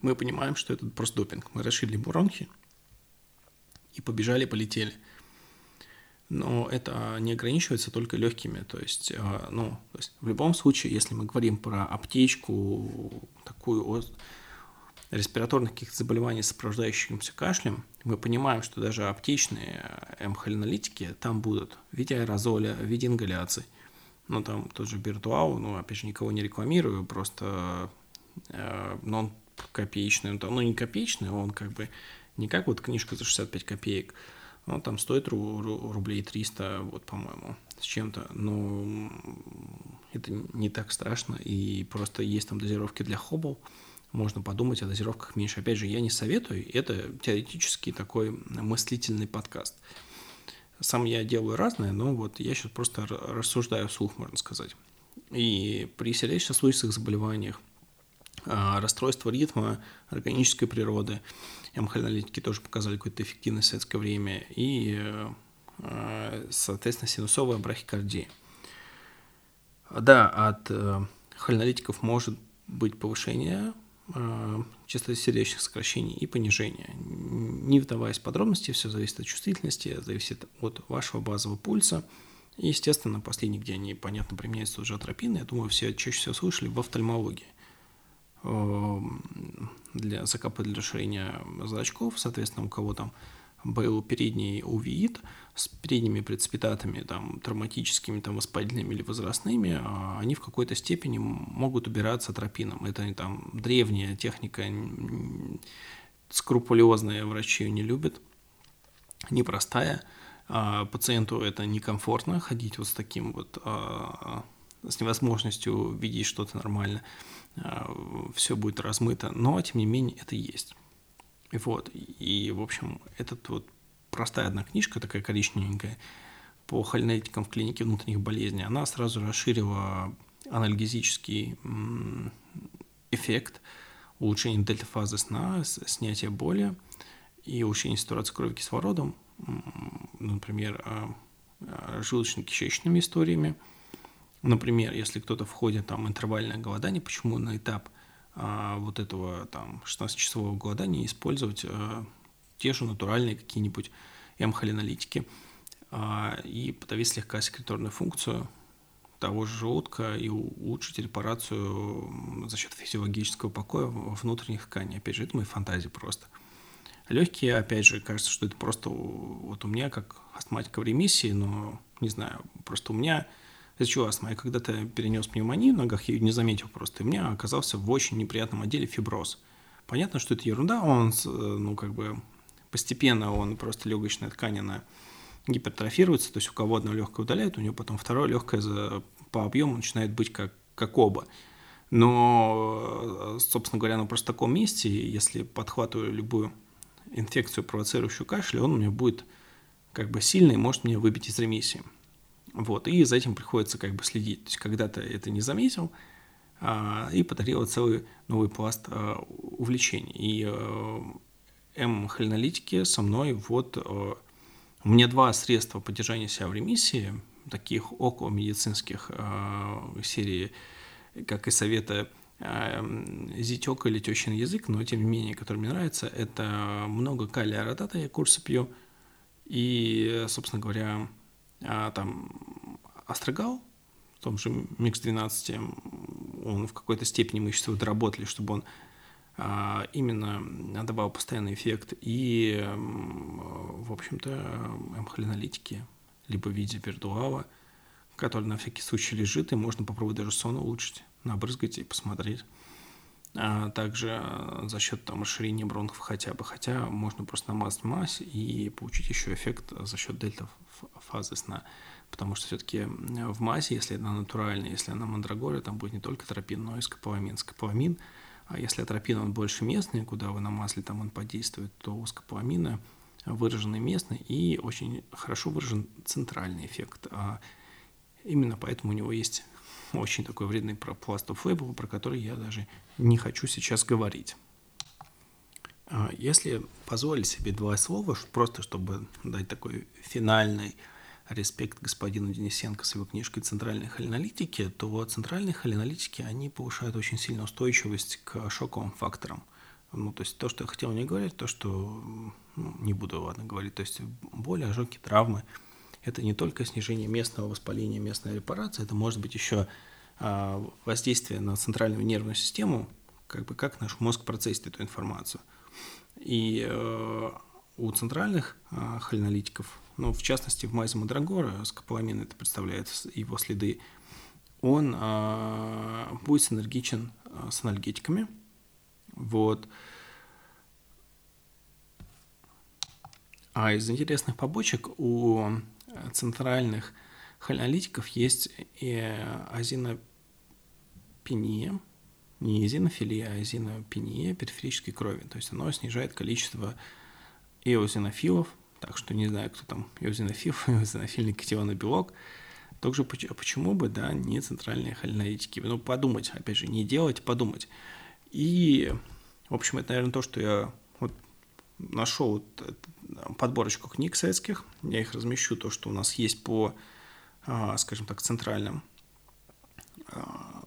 мы понимаем, что это просто допинг. Мы расширили бронхи и побежали, полетели. Но это не ограничивается только легкими. То есть, а, ну, то есть в любом случае, если мы говорим про аптечку, такую респираторных каких-то заболеваний, сопровождающихся кашлем, мы понимаем, что даже аптечные м-холинолитики там будут в виде аэрозоля, в виде ингаляций. Ну, там тот же Биртуал, ну, опять же, никого не рекламирую, просто, э, но он копеечный, он там, ну, не копеечный, он как бы не как вот книжка за 65 копеек, он там стоит ру- ру- рублей 300, вот, по-моему, с чем-то, но это не так страшно, и просто есть там дозировки для хоббл, можно подумать о дозировках меньше. Опять же, я не советую, это теоретически такой мыслительный подкаст. Сам я делаю разное, но вот я сейчас просто рассуждаю вслух, можно сказать. И при сердечно-сосудистых заболеваниях, а, расстройство ритма, органической природы, МХ-аналитики тоже показали какую-то эффективность в советское время, и, а, соответственно, синусовая брахикардия. Да, от э, холинолитиков может быть повышение частоты сердечных сокращений и понижения. Не вдаваясь в подробности, все зависит от чувствительности, зависит от вашего базового пульса. И, естественно, последний, где они, понятно, применяются уже атропины, я думаю, все чаще всего слышали в офтальмологии. Эм, для закапа для расширения зрачков, соответственно, у кого там был передний увеит с передними прецепитатами, там, травматическими, там, воспалительными или возрастными, а они в какой-то степени могут убираться атропином. Это там древняя техника, скрупулезные врачи ее не любят, непростая. А пациенту это некомфортно ходить вот с таким вот, а, с невозможностью видеть что-то нормально. Все будет размыто, но тем не менее это есть. Вот, и, в общем, этот вот простая одна книжка, такая коричневенькая, по холинетикам в клинике внутренних болезней, она сразу расширила анальгезический эффект улучшения дельта-фазы сна, снятия боли и улучшения ситуации крови кислородом, например, а, а, желудочно-кишечными историями. Например, если кто-то входит там интервальное голодание, почему на этап – а, вот этого там 16-часового голодания использовать те же натуральные какие-нибудь м-холинолитики а, и подавить слегка секреторную функцию того же желудка и улучшить репарацию за счет физиологического покоя внутренних тканей. Опять же, это мои фантазии просто. Легкие, опять же, кажется, что это просто вот у меня как астматика в ремиссии, но не знаю, просто у меня из-за чего астма? Я когда-то перенес пневмонию в ногах, я ее не заметил просто, и у меня оказался в очень неприятном отделе фиброз. Понятно, что это ерунда, он, ну, как бы, постепенно он просто легочная ткань, она гипертрофируется, то есть у кого одно легкое удаляет, у него потом второе легкое за, по объему начинает быть как, как оба. Но, собственно говоря, на просто таком месте, если подхватываю любую инфекцию, провоцирующую кашель, он у меня будет как бы сильный, может меня выбить из ремиссии. Вот, и за этим приходится как бы следить. То есть когда-то это не заметил, а, и подарил целый новый пласт а, увлечений. И М-холинолитики со мной вот... А, у меня два средства поддержания себя в ремиссии, таких около медицинских а, серии, как и совета а, зятек или тещин язык, но тем не менее, который мне нравится, это много калия ротата, я курсы пью, и, собственно говоря, там Астрогал, в том же Микс 12, он в какой-то степени мы сейчас его доработали, чтобы он именно давал постоянный эффект и, в общем-то, МХЛ-аналитики, либо в виде виртуала, который на всякий случай лежит, и можно попробовать даже сон улучшить, набрызгать и посмотреть. А также за счет там, расширения бронхов хотя бы, хотя можно просто намазать мазь и получить еще эффект за счет дельта фазы сна, потому что все-таки в мазе, если она натуральная, если она мандрагора, там будет не только тропин, но и скополамин. Скополамин – а если атропин, он больше местный, куда вы намазали, там он подействует, то у скополамина выраженный местный и очень хорошо выражен центральный эффект. А именно поэтому у него есть очень такой вредный пласт of про который я даже не хочу сейчас говорить. А если позволить себе два слова, просто чтобы дать такой финальный респект господину Денисенко с его книжкой «Центральные холинолитики», то центральные холинолитики, они повышают очень сильную устойчивость к шоковым факторам. Ну, то есть то, что я хотел не говорить, то, что ну, не буду, ладно, говорить, то есть боли, ожоги, травмы, это не только снижение местного воспаления, местная репарация, это может быть еще а, воздействие на центральную нервную систему, как бы как наш мозг процессит эту информацию. И э, у центральных э, холинолитиков ну, в частности, в мазе Мадрагора, скополамин это представляет его следы, он а, будет синергичен а, с анальгетиками. Вот. А из интересных побочек у центральных холинолитиков есть и азинопения, не эзинофилия, а эзинопения периферической крови. То есть оно снижает количество эозинофилов – так что не знаю, кто там эозинофил, эозинофильный катионный белок. Также почему бы, да, не центральные холинолитики? Ну, подумать, опять же, не делать, подумать. И, в общем, это, наверное, то, что я вот нашел вот подборочку книг советских. Я их размещу, то, что у нас есть по, а, скажем так, центральным а,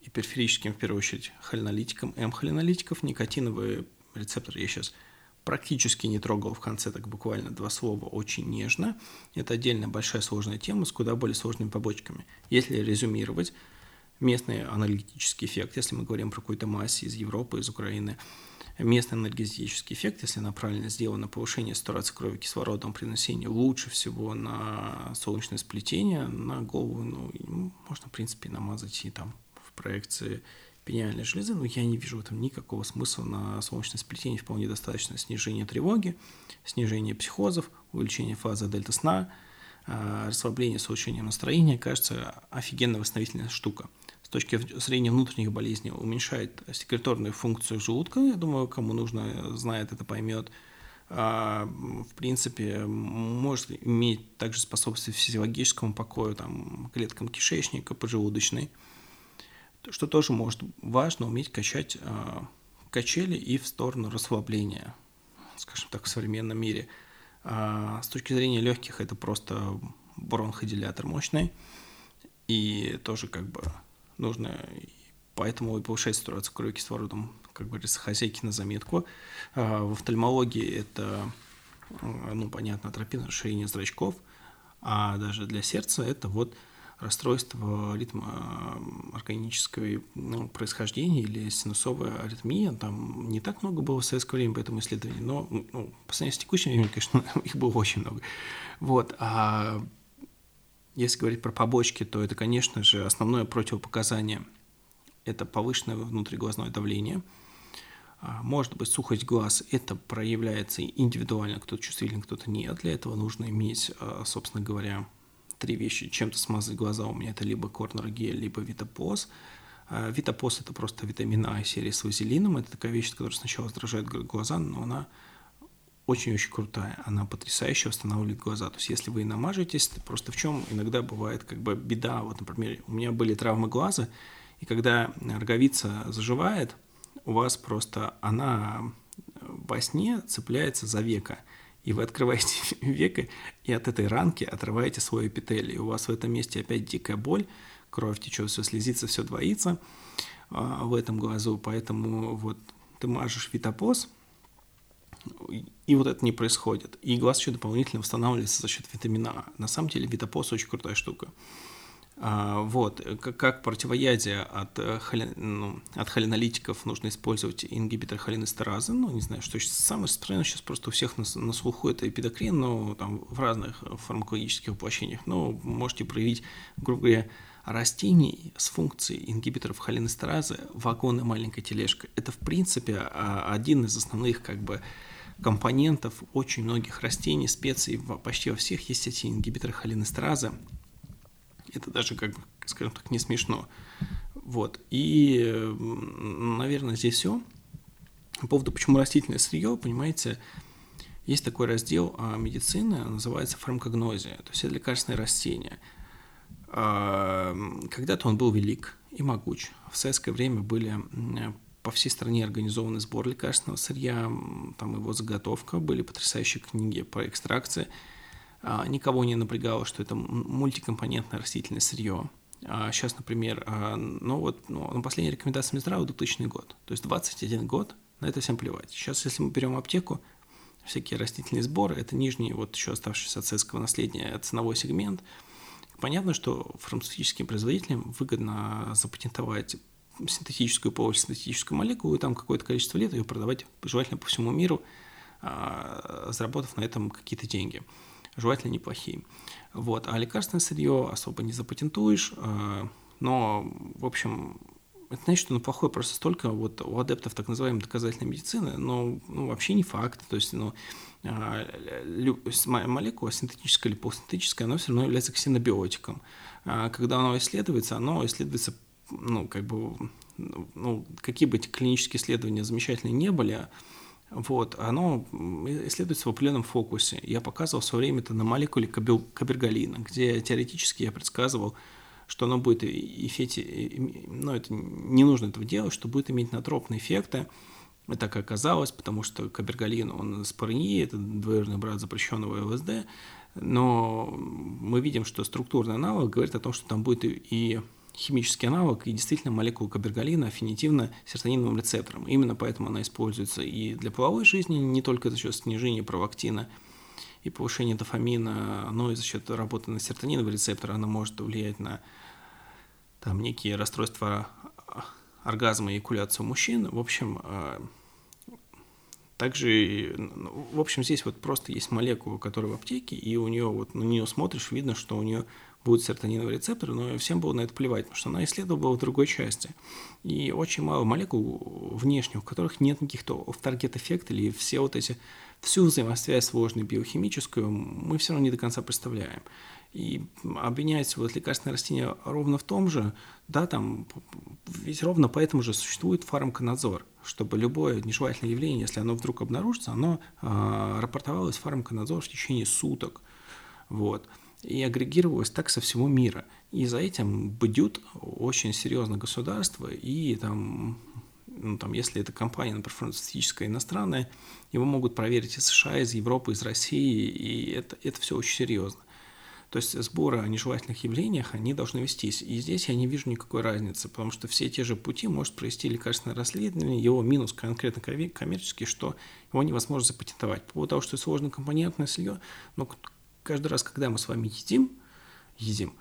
и периферическим, в первую очередь, холинолитикам, М-холинолитиков, никотиновые рецепторы я сейчас практически не трогал в конце, так буквально два слова, очень нежно. Это отдельная большая сложная тема с куда более сложными побочками. Если резюмировать, местный аналитический эффект, если мы говорим про какую-то массу из Европы, из Украины, местный анальгезический эффект, если она правильно сделана, повышение сатурации крови кислородом при носении лучше всего на солнечное сплетение, на голову, ну, можно, в принципе, намазать и там в проекции пениальной железы, но я не вижу в этом никакого смысла на солнечное сплетение. Вполне достаточно снижения тревоги, снижения психозов, увеличения фазы дельта сна, а, расслабление с улучшением настроения. Кажется, офигенно восстановительная штука. С точки зрения внутренних болезней уменьшает секреторную функцию желудка. Я думаю, кому нужно, знает это, поймет. А, в принципе, может иметь также способствовать физиологическому покою, там, клеткам кишечника, поджелудочной что тоже может важно уметь качать э, качели и в сторону расслабления, скажем так, в современном мире. А с точки зрения легких это просто бронходилятор мощный, и тоже как бы нужно, поэтому и повышать сатурацию крови кислородом, как говорится, хозяйки на заметку. А в офтальмологии это, ну, понятно, атропин, расширение зрачков, а даже для сердца это вот расстройство ритма органического ну, происхождения или синусовая аритмия. Там не так много было в советское время по этому исследованию, но ну, по сравнению с текущим временем, конечно, их было очень много. Вот. А если говорить про побочки, то это, конечно же, основное противопоказание – это повышенное внутриглазное давление. А, может быть, сухость глаз – это проявляется индивидуально, кто-то чувствителен, кто-то нет. Для этого нужно иметь, а, собственно говоря, три вещи. Чем-то смазать глаза у меня это либо корнер гель, либо витапоз. А, витапоз это просто витамин А серии с вазелином. Это такая вещь, которая сначала раздражает глаза, но она очень-очень крутая. Она потрясающе восстанавливает глаза. То есть, если вы намажетесь, просто в чем иногда бывает как бы беда. Вот, например, у меня были травмы глаза, и когда роговица заживает, у вас просто она во сне цепляется за века – и вы открываете веко, и от этой ранки отрываете свой эпителий. У вас в этом месте опять дикая боль, кровь течет, все слезится, все двоится а, в этом глазу, поэтому вот ты мажешь витопоз, и вот это не происходит. И глаз еще дополнительно восстанавливается за счет витамина А. На самом деле витопоз очень крутая штука. А, вот, как, как противоядие от, э, холи, ну, от холинолитиков нужно использовать ингибитор холинестеразы, ну, не знаю, что сейчас самое распространенное сейчас просто у всех на, на слуху это эпидокрин, но там в разных фармакологических воплощениях, но можете проявить, грубо говоря, растений с функцией ингибиторов холинестеразы вагон маленькая тележка. Это, в принципе, а, один из основных, как бы, компонентов очень многих растений, специй, почти во всех есть эти ингибиторы холинестеразы, это даже, как бы, скажем так, не смешно. Вот. И, наверное, здесь все. По поводу, почему растительное сырье, понимаете, есть такой раздел а, медицины, называется фармакогнозия, то есть это лекарственные растения. А, когда-то он был велик и могуч. В советское время были по всей стране организованы сбор лекарственного сырья, там его заготовка, были потрясающие книги по экстракции – никого не напрягало, что это мультикомпонентное растительное сырье. Сейчас, а, например, а, ну вот ну, на последней рекомендации Минздрава 2000 год, то есть 21 год, на это всем плевать. Сейчас, если мы берем аптеку, всякие растительные сборы, это нижний, вот еще оставшийся от советского наследия ценовой сегмент. Понятно, что фармацевтическим производителям выгодно запатентовать синтетическую полость, синтетическую молекулу, и там какое-то количество лет ее продавать желательно по всему миру, заработав на этом какие-то деньги желательно неплохие. Вот. А лекарственное сырье особо не запатентуешь, э, но, в общем, это значит, что ну, плохое просто столько вот у адептов так называемой доказательной медицины, но ну, вообще не факт. То есть, ну, а, молекула синтетическая или полусинтетическая, она все равно является ксенобиотиком. А когда оно исследуется, оно исследуется, ну, как бы, ну, какие бы эти клинические исследования замечательные не были, вот, оно исследуется в определенном фокусе. Я показывал в свое время это на молекуле кабергалина, где теоретически я предсказывал, что оно будет эффекте, но это не нужно этого делать, что будет иметь натропные эффекты. И так и оказалось, потому что кабергалин, он ПРНИ, это двоюродный брат запрещенного ЛСД, но мы видим, что структурный аналог говорит о том, что там будет и химический аналог и действительно молекула кабергалина аффинитивна серотониновым рецептором. Именно поэтому она используется и для половой жизни, не только за счет снижения провактина и повышения дофамина, но и за счет работы на серотониновый рецептор она может влиять на там, некие расстройства оргазма и экуляцию мужчин. В общем, э, также, ну, в общем, здесь вот просто есть молекула, которая в аптеке, и у нее вот на нее смотришь, видно, что у нее будут серотониновые рецепторы, но всем было на это плевать, потому что она исследовала в другой части. И очень мало молекул внешних, у которых нет каких-то off-target эффект или все вот эти, всю взаимосвязь сложную биохимическую мы все равно не до конца представляем. И обвинять вот лекарственное растение ровно в том же, да, там, ведь ровно поэтому же существует фармконадзор, чтобы любое нежелательное явление, если оно вдруг обнаружится, оно э, рапортовалось в фармконадзор в течение суток. Вот и агрегировалось так со всего мира. И за этим бдют очень серьезно государство, и там, ну, там, если это компания, например, фармацевтическая иностранная, его могут проверить из США, из Европы, из России, и это, это все очень серьезно. То есть сборы о нежелательных явлениях, они должны вестись. И здесь я не вижу никакой разницы, потому что все те же пути может провести лекарственное расследование, его минус конкретно коммерческий, что его невозможно запатентовать. По поводу того, что это сложнокомпонентное сырье, ну, каждый раз, когда мы с вами едим, едим,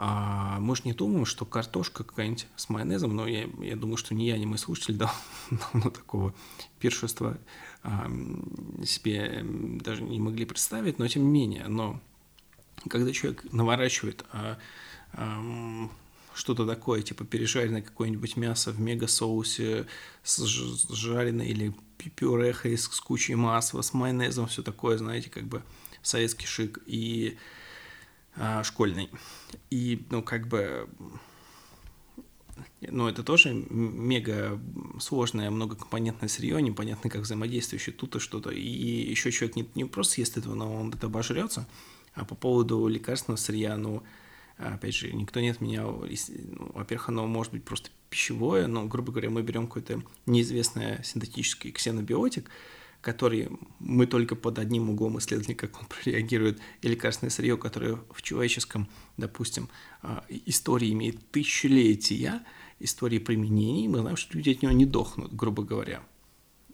а, мы же не думаем, что картошка какая-нибудь с майонезом, но я, я думаю, что ни я, ни мой слушатель да, давно такого пиршества а, себе даже не могли представить, но тем не менее, но когда человек наворачивает а, а, что-то такое, типа пережаренное какое-нибудь мясо в мега-соусе с жареной или пюрехой с, с кучей масла, с майонезом, все такое, знаете, как бы советский шик и а, школьный. И, ну, как бы, ну, это тоже мега сложное многокомпонентное сырье, непонятно как взаимодействующее тут и что-то. И еще человек не, не просто съест этого, но он это обожрется. А по поводу лекарственного сырья, ну, опять же, никто не отменял, ну, во-первых, оно может быть просто пищевое, но, грубо говоря, мы берем какой-то неизвестный синтетический ксенобиотик, который мы только под одним углом исследовали, как он реагирует, и лекарственное сырье, которое в человеческом, допустим, а, истории имеет тысячелетия, истории применений, мы знаем, что люди от него не дохнут, грубо говоря.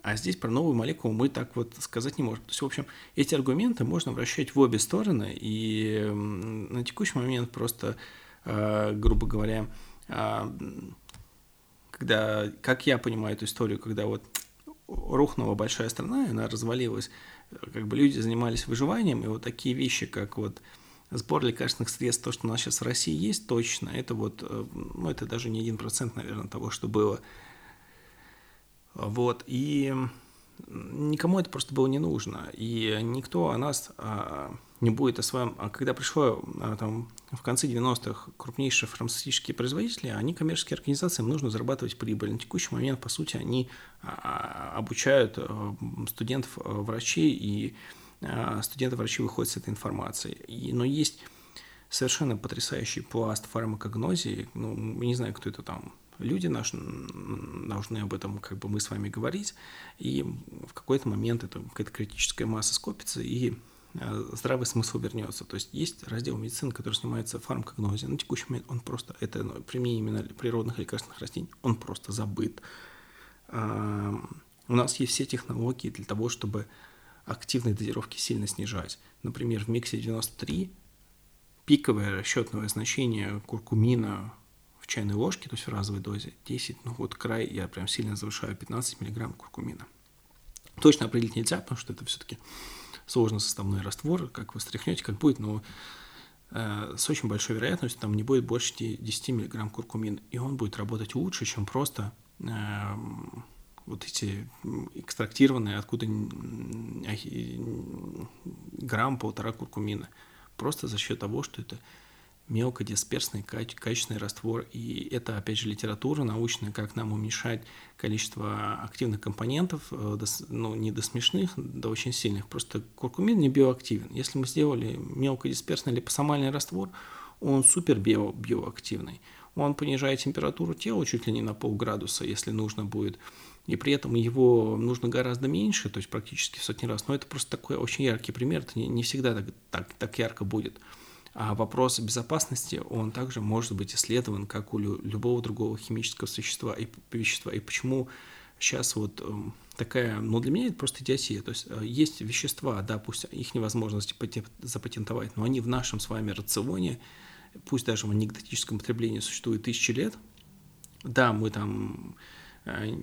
А здесь про новую молекулу мы так вот сказать не можем. То есть, в общем, эти аргументы можно вращать в обе стороны, и на текущий момент просто э, грубо говоря, э, когда, как я понимаю эту историю, когда вот рухнула большая страна, и она развалилась, как бы люди занимались выживанием, и вот такие вещи, как вот сбор лекарственных средств, то, что у нас сейчас в России есть, точно, это вот, э, ну, это даже не один процент, наверное, того, что было. Вот, и никому это просто было не нужно, и никто о нас а, не будет о своем... А когда пришло а, там, в конце 90-х крупнейшие фармацевтические производители, они коммерческие организации, им нужно зарабатывать прибыль. На текущий момент, по сути, они а, обучают а, студентов, а, врачей, и а, студенты-врачи выходят с этой информацией. И, но есть совершенно потрясающий пласт фармакогнозии, ну, не знаю, кто это там, люди наши должны об этом, как бы мы с вами говорить, и в какой-то момент это какая-то критическая масса скопится, и э, здравый смысл вернется. То есть есть раздел медицины, который занимается фармакогнозией. На текущий момент он просто, это ну, применение именно природных лекарственных растений, он просто забыт. У нас есть все технологии для того, чтобы активные дозировки сильно снижать. Например, в миксе 93 пиковое расчетное значение куркумина в чайной ложке, то есть в разовой дозе 10, ну вот край я прям сильно завышаю 15 миллиграмм куркумина. Точно определить нельзя, потому что это все-таки сложно составной раствор, как вы стряхнете, как будет, но э, с очень большой вероятностью там не будет больше 10 миллиграмм куркумина, и он будет работать лучше, чем просто э, вот эти экстрактированные откуда грамм полтора куркумина. Просто за счет того, что это мелкодисперсный качественный раствор. И это, опять же, литература научная, как нам уменьшать количество активных компонентов, э, ну, не до смешных, до очень сильных. Просто куркумин не биоактивен. Если мы сделали мелкодисперсный липосомальный раствор, он супер био биоактивный. Он понижает температуру тела чуть ли не на полградуса, если нужно будет. И при этом его нужно гораздо меньше, то есть практически в сотни раз. Но это просто такой очень яркий пример, это не, не всегда так, так, так ярко будет. А вопрос безопасности, он также может быть исследован, как у любого другого химического существа и вещества. И почему сейчас вот эм, такая, ну для меня это просто идиотия. То есть э, есть вещества, да, пусть их невозможно запатентовать, но они в нашем с вами рационе, пусть даже в анекдотическом потреблении существуют тысячи лет. Да, мы там э,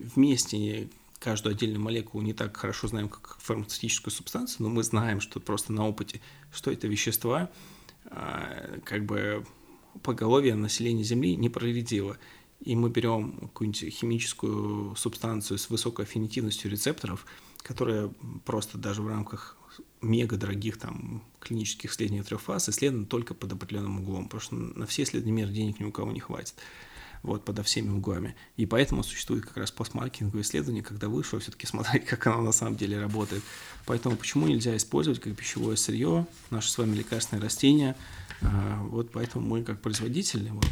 вместе каждую отдельную молекулу не так хорошо знаем, как фармацевтическую субстанцию, но мы знаем, что просто на опыте, что это вещества, а, как бы поголовье населения Земли не проредило. И мы берем какую-нибудь химическую субстанцию с высокой аффинитивностью рецепторов, которая просто даже в рамках мега дорогих там клинических исследований трех фаз исследована только под определенным углом, потому что на все исследования мира денег ни у кого не хватит вот, подо всеми углами. И поэтому существует как раз постмаркетинговое исследование, когда вышло все-таки смотреть, как оно на самом деле работает. Поэтому почему нельзя использовать как пищевое сырье наши с вами лекарственные растения. А, вот поэтому мы как производители, вот,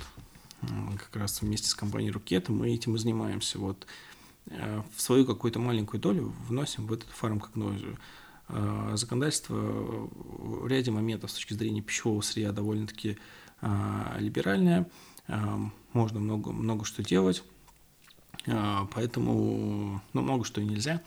как раз вместе с компанией Рукета, мы этим и занимаемся. Вот, а, в свою какую-то маленькую долю вносим в этот фармкогнозию. А, законодательство в ряде моментов с точки зрения пищевого сырья довольно-таки либеральное – можно много, много что делать, а, поэтому ну, много что и нельзя.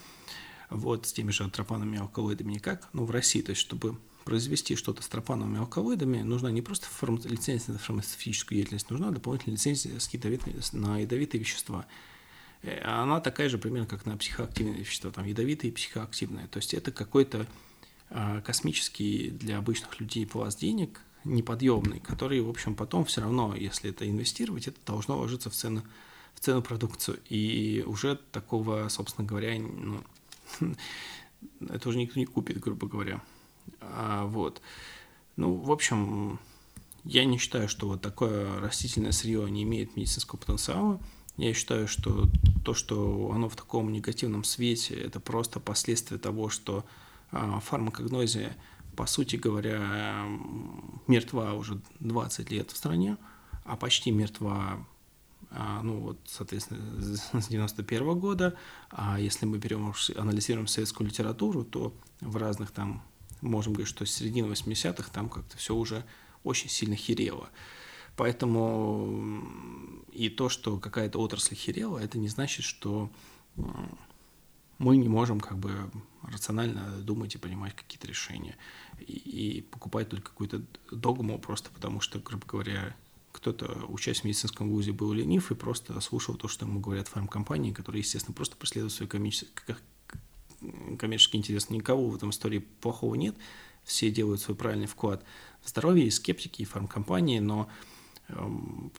Вот с теми же тропановыми алкалоидами никак, но в России, то есть чтобы произвести что-то с тропановыми алкалоидами, нужна не просто фарма... лицензия на фармацевтическую деятельность, нужна дополнительная лицензия с ядовитыми, на ядовитые вещества. Э, она такая же примерно, как на психоактивные вещества, там ядовитые и психоактивные. То есть это какой-то а, космический для обычных людей пласт денег, неподъемный, который, в общем, потом все равно, если это инвестировать, это должно ложиться в цену, в цену продукцию. И уже такого, собственно говоря, ну, это уже никто не купит, грубо говоря. А, вот. Ну, в общем, я не считаю, что вот такое растительное сырье не имеет медицинского потенциала. Я считаю, что то, что оно в таком негативном свете, это просто последствия того, что а, фармакогнозия – по сути говоря, мертва уже 20 лет в стране, а почти мертва, а, ну вот, соответственно, с 91 -го года. А если мы берем, анализируем советскую литературу, то в разных там, можем говорить, что с середины 80-х там как-то все уже очень сильно херело. Поэтому и то, что какая-то отрасль херела, это не значит, что мы не можем как бы рационально думать и принимать какие-то решения. И, и покупать только какую-то догму просто потому, что, грубо говоря, кто-то, учась в медицинском вузе, был ленив и просто слушал то, что ему говорят фармкомпании, которые, естественно, просто преследуют свой коммерческий, коммерческий интерес. Никого в этом истории плохого нет. Все делают свой правильный вклад в здоровье, и скептики, и фармкомпании, но эм,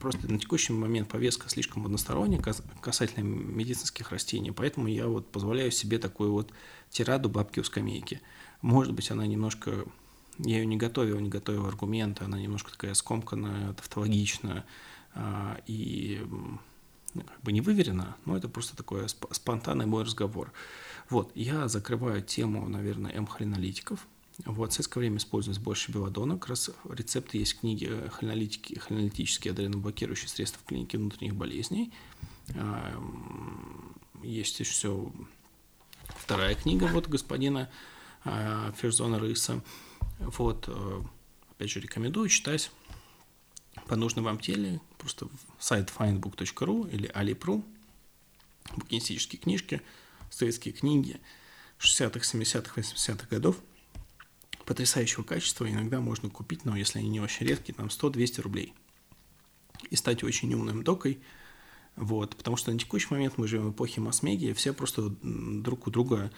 просто на текущий момент повестка слишком односторонняя касательно медицинских растений, поэтому я вот позволяю себе такую вот тираду бабки у скамейки. Может быть, она немножко я ее не готовил, не готовил аргументы, она немножко такая скомканная, тавтологичная а, и ну, как бы не выверена, но это просто такой спонтанный мой разговор. Вот, я закрываю тему, наверное, М-холинолитиков. Вот, в советское время использовалось больше белладона, как раз рецепты есть в книге холинолитики, холинолитические адреноблокирующие средства в клинике внутренних болезней. А, есть еще вторая книга вот господина а, Ферзона Рыса – вот, э, опять же, рекомендую читать по нужной вам теле, просто сайт findbook.ru или alipru, букинистические книжки, советские книги 60-х, 70-х, 80-х годов, потрясающего качества, иногда можно купить, но если они не очень редкие, там 100-200 рублей. И стать очень умным докой, вот, потому что на текущий момент мы живем в эпохе масс-медиа, все просто друг у друга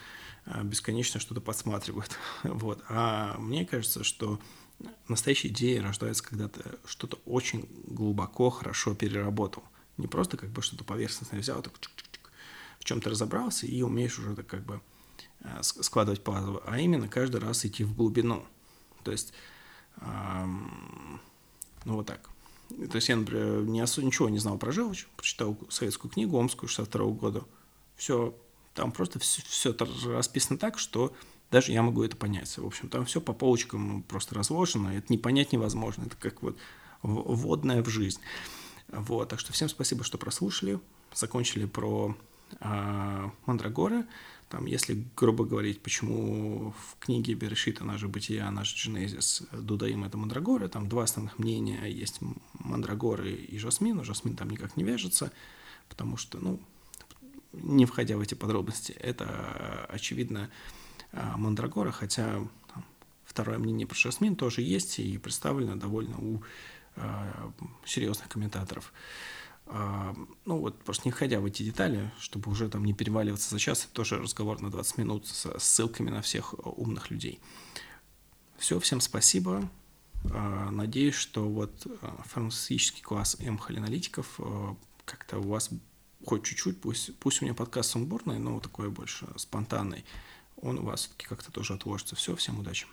а, бесконечно что-то подсматривают. Вот. А мне кажется, что настоящая идея рождается, когда ты что-то очень глубоко, хорошо переработал. Не просто как бы что-то поверхностное взял, так в чем-то разобрался и умеешь уже так как бы складывать пазлы, а именно каждый раз идти в глубину. То есть, эм, ну вот так. То есть я, например, не особо, ничего не знал про желчь, прочитал советскую книгу Омскую 62 года. Все там просто все, все расписано так, что даже я могу это понять. В общем, там все по полочкам просто разложено, это не понять невозможно, это как вот вводная в жизнь. Вот, так что всем спасибо, что прослушали, закончили про э, Мандрагоры. Там, если грубо говорить, почему в книге Берешит, она же Бытия, наш Дженезис, Дудаим это Мандрагоры, там два основных мнения, есть Мандрагоры и Жасмин, но Жасмин там никак не вяжется, потому что, ну, не входя в эти подробности, это, очевидно, а, Мандрагора, хотя там, второе мнение про Жасмин тоже есть и представлено довольно у э, серьезных комментаторов. Э, ну вот, просто не входя в эти детали, чтобы уже там не переваливаться за час, это тоже разговор на 20 минут с ссылками на всех умных людей. Все, всем спасибо. Надеюсь, что вот фармацевтический класс М-холиналитиков как-то у вас хоть чуть-чуть, пусть, пусть у меня подкаст сумбурный, но такой больше спонтанный, он у вас все-таки как-то тоже отложится. Все, всем удачи.